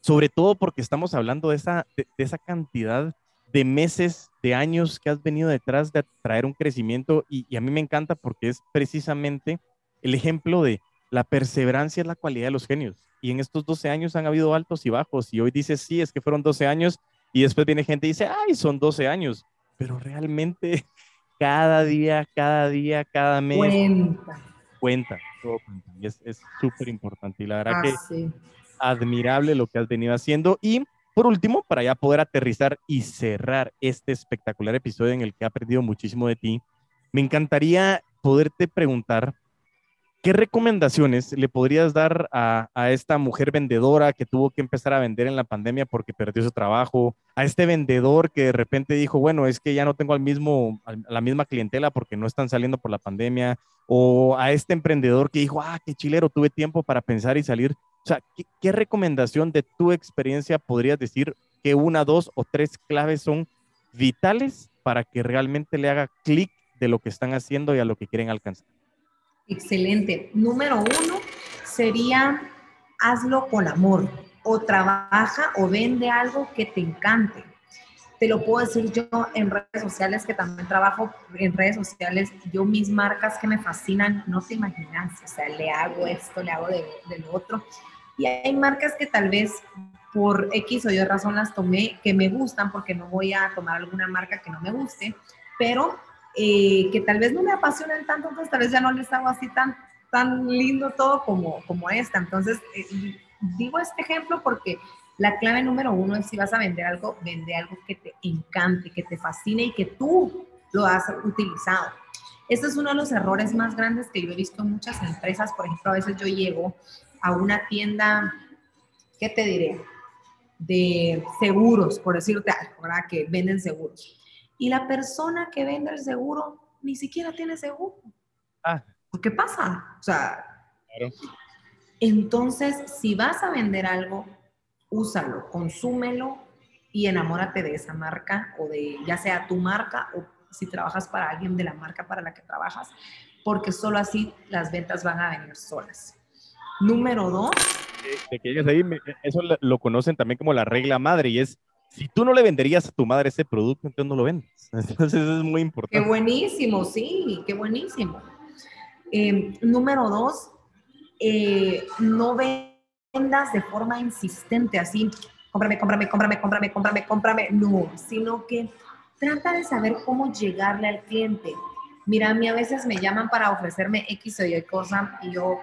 sobre todo porque estamos hablando de esa, de, esa cantidad de meses, de años que has venido detrás de traer un crecimiento y, y a mí me encanta porque es precisamente el ejemplo de la perseverancia es la cualidad de los genios. Y en estos 12 años han habido altos y bajos. Y hoy dices, sí, es que fueron 12 años. Y después viene gente y dice, ay, son 12 años. Pero realmente [laughs] cada día, cada día, cada mes. Cuenta. Cuenta, Y es súper importante. Y la verdad que ah, admirable lo que has venido haciendo. Y por último, para ya poder aterrizar y cerrar este espectacular episodio en el que ha perdido muchísimo de ti, me encantaría poderte preguntar ¿Qué recomendaciones le podrías dar a, esta mujer vendedora que tuvo que empezar a vender en la pandemia porque perdió su trabajo? A este vendedor que de repente dijo, bueno, es que ya no tengo al mismo, la misma clientela porque no están saliendo por la pandemia. O a este emprendedor que dijo, ah, qué chilero, tuve tiempo para pensar y salir. O sea, ¿qué, qué recomendación de tu experiencia podrías decir que una, dos o tres claves son vitales para que realmente le haga clic de lo que están haciendo y a lo que quieren alcanzar? Excelente. Número uno sería hazlo con amor o trabaja o vende algo que te encante. Te lo puedo decir yo en redes sociales, que también trabajo en redes sociales, yo mis marcas que me fascinan, no te imaginas, o sea, le hago esto, le hago de, lo otro. Y hay marcas que tal vez por X o Y razón las tomé, que me gustan, porque no voy a tomar alguna marca que no me guste, pero eh, que tal vez no me apasionan tanto, entonces tal vez ya no les hago así tan, tan lindo todo como, como esta. Entonces, eh, digo este ejemplo porque la clave número uno es si vas a vender algo, vende algo que te encante, que te fascine y que tú lo has utilizado. Este es uno de los errores más grandes que yo he visto en muchas empresas. Por ejemplo, a veces yo llego a una tienda, ¿qué te diré? De seguros, por decirte algo, ¿verdad? Que venden seguros y la persona que vende el seguro ni siquiera tiene seguro. Ah. ¿Qué pasa? O sea, entonces, si vas a vender algo, úsalo, consúmelo y enamórate de esa marca o de ya sea tu marca o si trabajas para alguien de la marca para la que trabajas, porque solo así las ventas van a venir solas. Número dos. eso lo conocen también como la regla madre y es si tú no le venderías a tu madre ese producto, entonces no lo vendes. [laughs] Entonces es muy importante. Qué buenísimo, sí, qué buenísimo. Em, número dos, eh, no vendas de forma insistente, así, cómprame, cómprame, cómprame, cómprame, cómprame, cómprame. No, sino que trata de saber cómo llegarle al cliente. Mira, a mí a veces me llaman para ofrecerme X o Y cosa y yo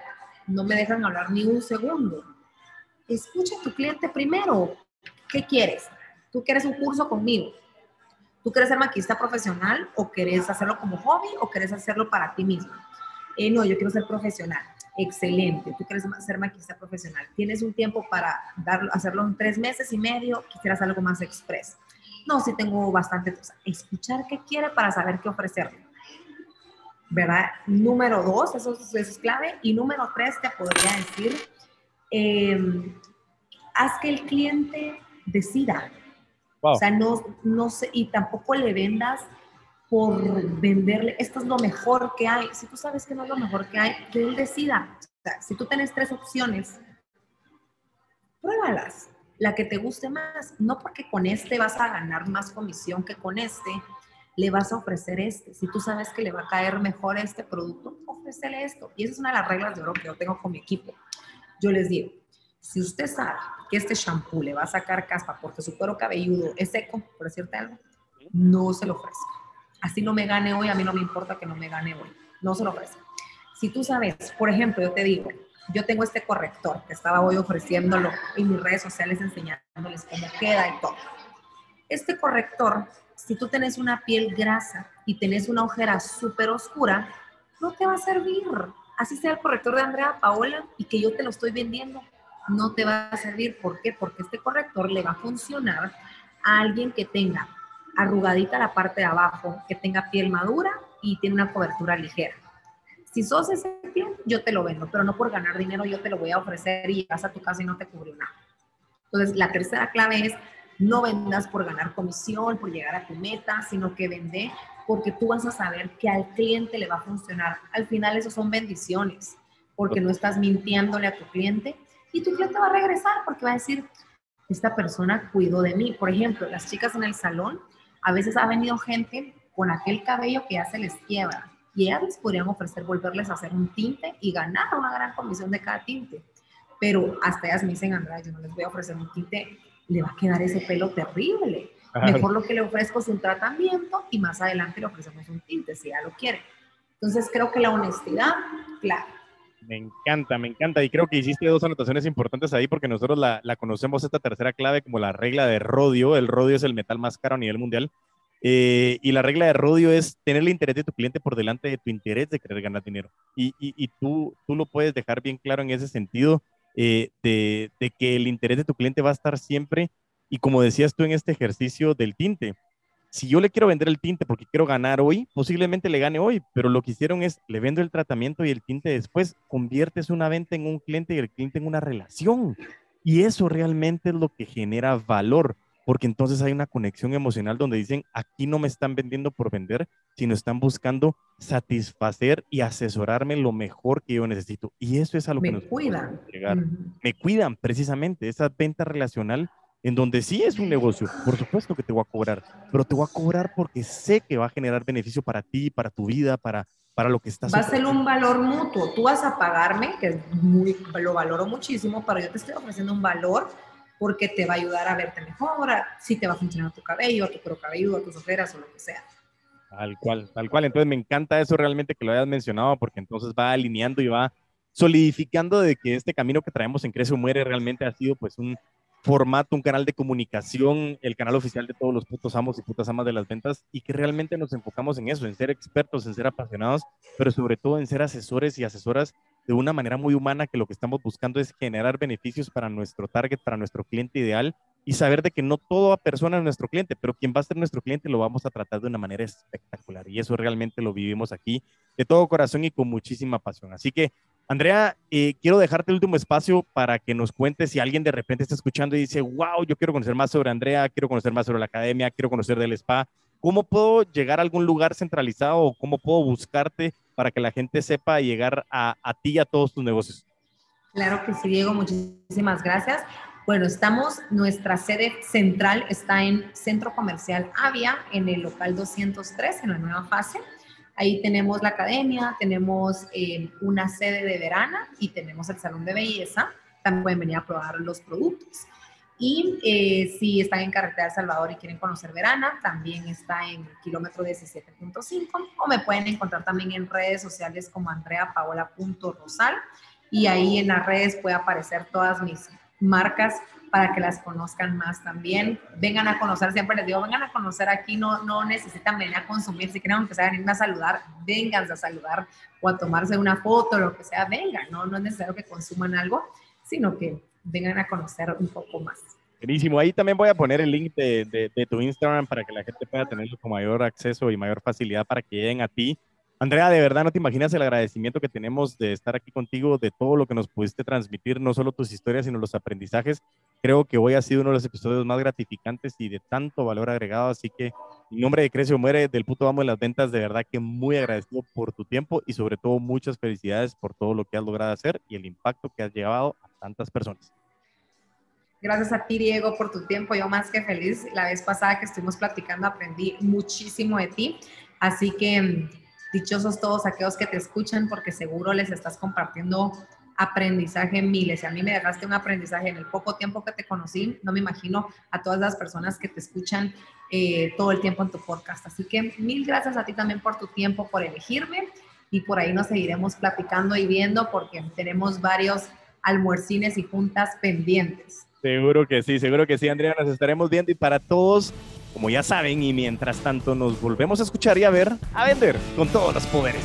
no me dejan hablar ni un segundo. Escucha a tu cliente primero. ¿Qué quieres? ¿Tú quieres un curso conmigo? ¿Tú quieres ser maquista profesional o quieres hacerlo como hobby o quieres hacerlo para ti mismo? Eh, no, yo quiero ser profesional. Excelente, tú quieres ser maquillista profesional. Tienes un tiempo para darlo, hacerlo en tres meses y medio, quisieras algo más express. No, sí tengo bastante cosa. Escuchar qué quiere para saber qué ofrecerle. ¿Verdad? Número dos, eso, es clave. Y número tres, te podría decir, em, haz que el cliente decida. O sea, no, no sé, y tampoco le vendas por venderle, esto es lo mejor que hay. Si tú sabes que no es lo mejor que hay, que él decida. Si tú tienes tres opciones, pruébalas, la que te guste más. No porque con este vas a ganar más comisión que con este, le vas a ofrecer este. Si tú sabes que le va a caer mejor este producto, ofrécele esto. Y esa es una de las reglas de oro que yo tengo con mi equipo. Yo les digo, si usted sabe que este shampoo le va a sacar caspa porque su cuero cabelludo es seco, por decirte algo, no se lo ofrezca. Así no me gane hoy, a mí no me importa que no me gane hoy. No se lo ofrezca. Si tú sabes, por ejemplo, yo te digo, yo tengo este corrector que estaba hoy ofreciéndolo en mis redes sociales enseñándoles cómo queda y todo. Este corrector, si tú tienes una piel grasa y tenés una ojera súper oscura, no te va a servir. Así sea el corrector de Andrea Paola y que yo te lo estoy vendiendo no te va a servir. ¿Por qué? Porque este corrector le va a funcionar a alguien que tenga arrugadita la parte de abajo, que tenga piel madura y tiene una cobertura ligera. Si sos ese piel, yo te lo vendo, pero no por ganar dinero yo te lo voy a ofrecer y vas a tu casa y no te cubrió nada. Entonces, la tercera clave es no vendas por ganar comisión, por llegar a tu meta, sino que vende porque tú vas a saber que al cliente le va a funcionar. Al final, eso son bendiciones, porque no estás mintiéndole a tu cliente, y tu cliente va a regresar porque va a decir, esta persona cuidó de mí. Por ejemplo, las chicas en el salón, a veces ha venido gente con aquel cabello que ya se les quiebra y ellas les podrían ofrecer volverles a hacer un tinte y ganar una gran comisión de cada tinte. Pero hasta ellas me dicen, Andrea, yo no les voy a ofrecer un tinte, le va a quedar ese pelo terrible. Mejor lo que le ofrezco es un tratamiento y más adelante le ofrecemos un tinte si ya lo quiere. Entonces creo que la honestidad, claro, me encanta, me encanta. Y creo que hiciste dos anotaciones importantes ahí porque nosotros la, conocemos esta tercera clave como la regla de rodio. El rodio es el metal más caro a nivel mundial. Eh, y la regla de rodio es tener el interés de tu cliente por delante de tu interés de querer ganar dinero. Y, y, tú, tú lo puedes dejar bien claro en ese sentido eh, de, de que el interés de tu cliente va a estar siempre. Y como decías tú en este ejercicio del tinte, si yo le quiero vender el tinte porque quiero ganar hoy, posiblemente le gane hoy, pero lo que hicieron es, le vendo el tratamiento y el tinte después, conviertes una venta en un cliente y el cliente en una relación. Y eso realmente es lo que genera valor, porque entonces hay una conexión emocional donde dicen, aquí no me están vendiendo por vender, sino están buscando satisfacer y asesorarme lo mejor que yo necesito. Y eso es a lo que nos cuidan. Llegar. Me cuidan precisamente, esa venta relacional en donde sí es un negocio, por supuesto que te voy a cobrar, pero te voy a cobrar porque sé que va a generar beneficio para ti, para tu vida, para, para lo que estás Va a ser un valor mutuo. Tú vas a pagarme, que muy, lo valoro muchísimo, pero yo te estoy ofreciendo un valor porque te va a ayudar a verte mejor, si te va a funcionar tu cabello, a tu cabello, cabelludo, a tus ojeras o lo que sea. Tal cual, tal cual. Entonces me encanta eso realmente que lo hayas mencionado porque entonces va alineando y va solidificando de que este camino que traemos en Crece o Muere realmente ha sido pues un, formato, un canal de comunicación, el canal oficial de todos los putos amos y putas amas de las ventas y que realmente nos enfocamos en eso, en ser expertos, en ser apasionados, pero sobre todo en ser asesores y asesoras de una manera muy humana que lo que estamos buscando es generar beneficios para nuestro target, para nuestro cliente ideal y saber de que no toda persona es nuestro cliente, pero quien va a ser nuestro cliente lo vamos a tratar de una manera espectacular y eso realmente lo vivimos aquí de todo corazón y con muchísima pasión. Así que Andrea, eh, quiero dejarte el último espacio para que nos cuentes si alguien de repente está escuchando y dice, wow, yo quiero conocer más sobre Andrea, quiero conocer más sobre la academia, quiero conocer del spa. ¿Cómo puedo llegar a algún lugar centralizado o cómo puedo buscarte para que la gente sepa llegar a, a ti y a todos tus negocios? Claro que sí, Diego, muchísimas gracias. Bueno, estamos, nuestra sede central está en Centro Comercial Avia, en el local 203, en la nueva fase. Ahí tenemos la academia, tenemos eh, una sede de verana y tenemos el salón de belleza. También pueden venir a probar los productos. Y eh, si están en Carretera El Salvador y quieren conocer Verana, también está en kilómetro 17.5 o me pueden encontrar también en redes sociales como andreapaola.rosal y ahí en las redes puede aparecer todas mis marcas para que las conozcan más también. Vengan a conocer, siempre les digo, vengan a conocer aquí, no, no necesitan venir a consumir, si quieren empezar a venirme a saludar, vengan a saludar o a tomarse una foto, lo que sea, vengan, no, no es necesario que consuman algo, sino que vengan a conocer un poco más. Buenísimo, ahí también voy a poner el link de, de, tu Instagram para que la gente pueda tenerlo con mayor acceso y mayor facilidad para que lleguen a ti. Andrea, de verdad no te imaginas el agradecimiento que tenemos de estar aquí contigo, de todo lo que nos pudiste transmitir, no solo tus historias, sino los aprendizajes. Creo que hoy ha sido uno de los episodios más gratificantes y de tanto valor agregado, así que en nombre de Crecio Muere, del puto amo de las ventas, de verdad que muy agradecido por tu tiempo y sobre todo muchas felicidades por todo lo que has logrado hacer y el impacto que has llevado a tantas personas. Gracias a ti, Diego, por tu tiempo. Yo más que feliz. La vez pasada que estuvimos platicando aprendí muchísimo de ti. Así que Dichosos todos aquellos que te escuchan porque seguro les estás compartiendo aprendizaje miles. Y a mí me dejaste un aprendizaje en el poco tiempo que te conocí. No me imagino a todas las personas que te escuchan eh, todo el tiempo en tu podcast. Así que mil gracias a ti también por tu tiempo, por elegirme. Y por ahí nos seguiremos platicando y viendo porque tenemos varios almuercines y juntas pendientes. Seguro que sí, seguro que sí, Andrea. Nos estaremos viendo. Y para todos como ya saben, y mientras tanto nos volvemos a escuchar y a ver, a vender con todos los poderes.